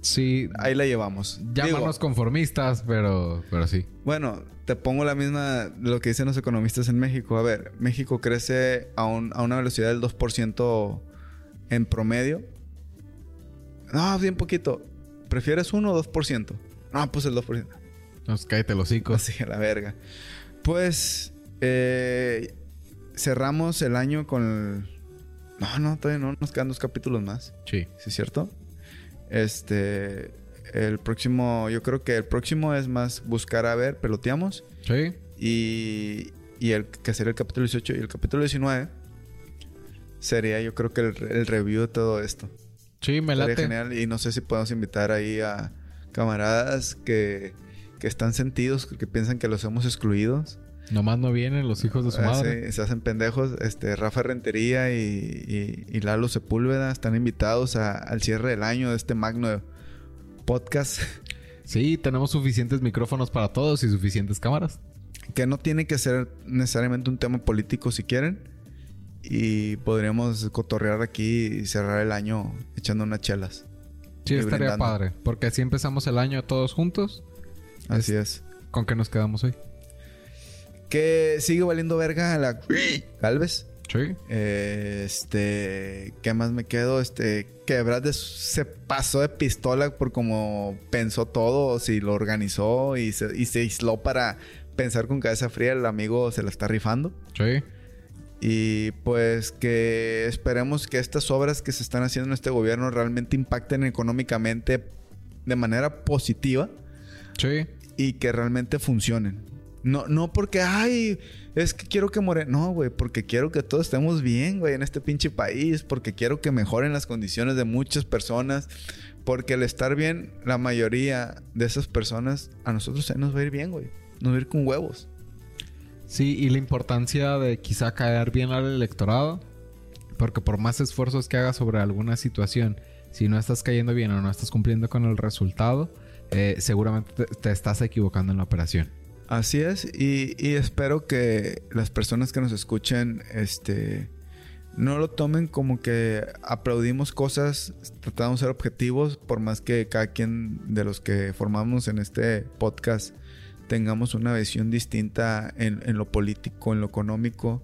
sí, ahí la llevamos. Llámanos conformistas, pero, pero sí. Bueno, te pongo la misma, lo que dicen los economistas en México. A ver, México crece a, a una velocidad del 2% en promedio. No, bien poquito. ¿Prefieres 1 o 2%? No, pues el 2%. Nos cállate los hocico. Así, a la verga. Pues, eh, cerramos el año con No, no, todavía no. Nos quedan dos capítulos más. Sí. ¿Sí es cierto? Este... El próximo... Yo creo que el próximo es más buscar a ver. Peloteamos. Sí. Y... Y el que sería el capítulo 18 y el capítulo 19 sería yo creo que el, review de todo esto. Sí, me late. genial y no sé si podemos invitar ahí a camaradas que, que están sentidos, que piensan que los hemos excluidos. Nomás no vienen los hijos de su ah, madre. Sí, se hacen pendejos. Este, Rafa Rentería y, y, Lalo Sepúlveda están invitados al cierre del año de este magno podcast. Sí, tenemos suficientes micrófonos para todos y suficientes cámaras. Que no tiene que ser necesariamente un tema político si quieren. Y podríamos cotorrear aquí y cerrar el año echando unas chelas. Sí, estaría padre. Porque así empezamos el año todos juntos. Así es. ¿Con qué nos quedamos hoy? Que sigue valiendo verga la Galvez. Sí. este. ¿Qué más me quedo? Este. Que Brad se pasó de pistola por cómo pensó todo, si lo organizó y se, y se aisló para pensar con cabeza fría. El amigo se la está rifando. Sí. Y pues que esperemos que estas obras que se están haciendo en este gobierno realmente impacten económicamente de manera positiva. Sí. Y que realmente funcionen No, no porque, ay, es que quiero que more. No, güey, porque quiero que todos estemos bien, güey, en este pinche país. Porque quiero que mejoren las condiciones de muchas personas. Porque el estar bien, la mayoría de esas personas, a nosotros nos va a ir bien, güey. Nos va a ir con huevos. Sí, y la importancia de quizá caer bien al electorado. Porque por más esfuerzos que hagas sobre alguna situación, si no estás cayendo bien o no estás cumpliendo con el resultado, eh, seguramente te, estás equivocando en la operación. Así es, y, y, espero que las personas que nos escuchen, este, no lo tomen como que aplaudimos cosas, tratamos de ser objetivos, por más que cada quien de los que formamos en este podcast tengamos una visión distinta en, lo político, en lo económico.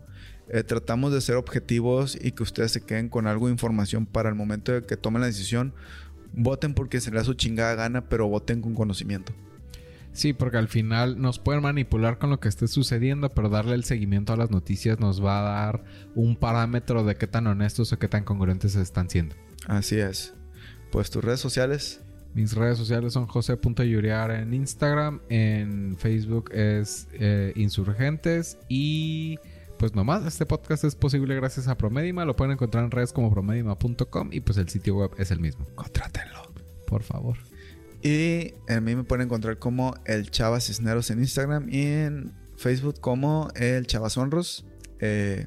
Eh, tratamos de ser objetivos y que ustedes se queden con algo de información para el momento de que tomen la decisión. Voten porque se les da su chingada gana, pero voten con conocimiento. Sí, porque al final nos pueden manipular con lo que esté sucediendo, pero darle el seguimiento a las noticias nos va a dar un parámetro de qué tan honestos o qué tan congruentes están siendo. Así es. Pues tus redes sociales. Mis redes sociales son jose.yuriar en Instagram, en Facebook es eh, Insurgentes y pues nomás este podcast es posible gracias a Promedima, lo pueden encontrar en redes como promedima.com y pues el sitio web es el mismo. Contrátenlo. Por favor. Y a mí me pueden encontrar como el Chava Cisneros en Instagram y en Facebook como el Chavasonros. Eh,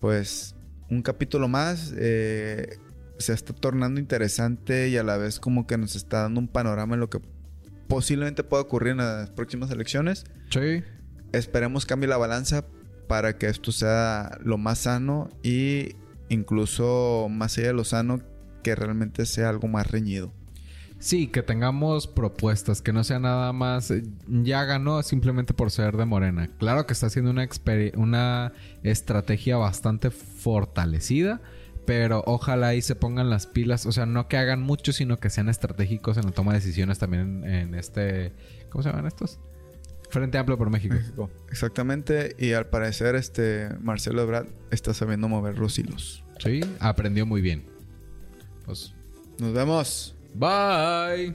pues un capítulo más. Eh, se está tornando interesante y a la vez como que nos está dando un panorama en lo que posiblemente pueda ocurrir en las próximas elecciones. Sí. Esperemos cambie la balanza para que esto sea lo más sano y incluso más allá de lo sano, que realmente sea algo más reñido. Sí, que tengamos propuestas, que no sea nada más eh, ya ganó simplemente por ser de Morena. Claro que está haciendo una, una estrategia bastante fortalecida, pero ojalá ahí se pongan las pilas, o sea, no que hagan mucho, sino que sean estratégicos en la toma de decisiones también en, este, ¿cómo se llaman estos? Frente Amplio por México. México. Exactamente, y al parecer este Marcelo Ebrard está sabiendo mover los hilos. Sí, aprendió muy bien. Pues nos vemos. Bye.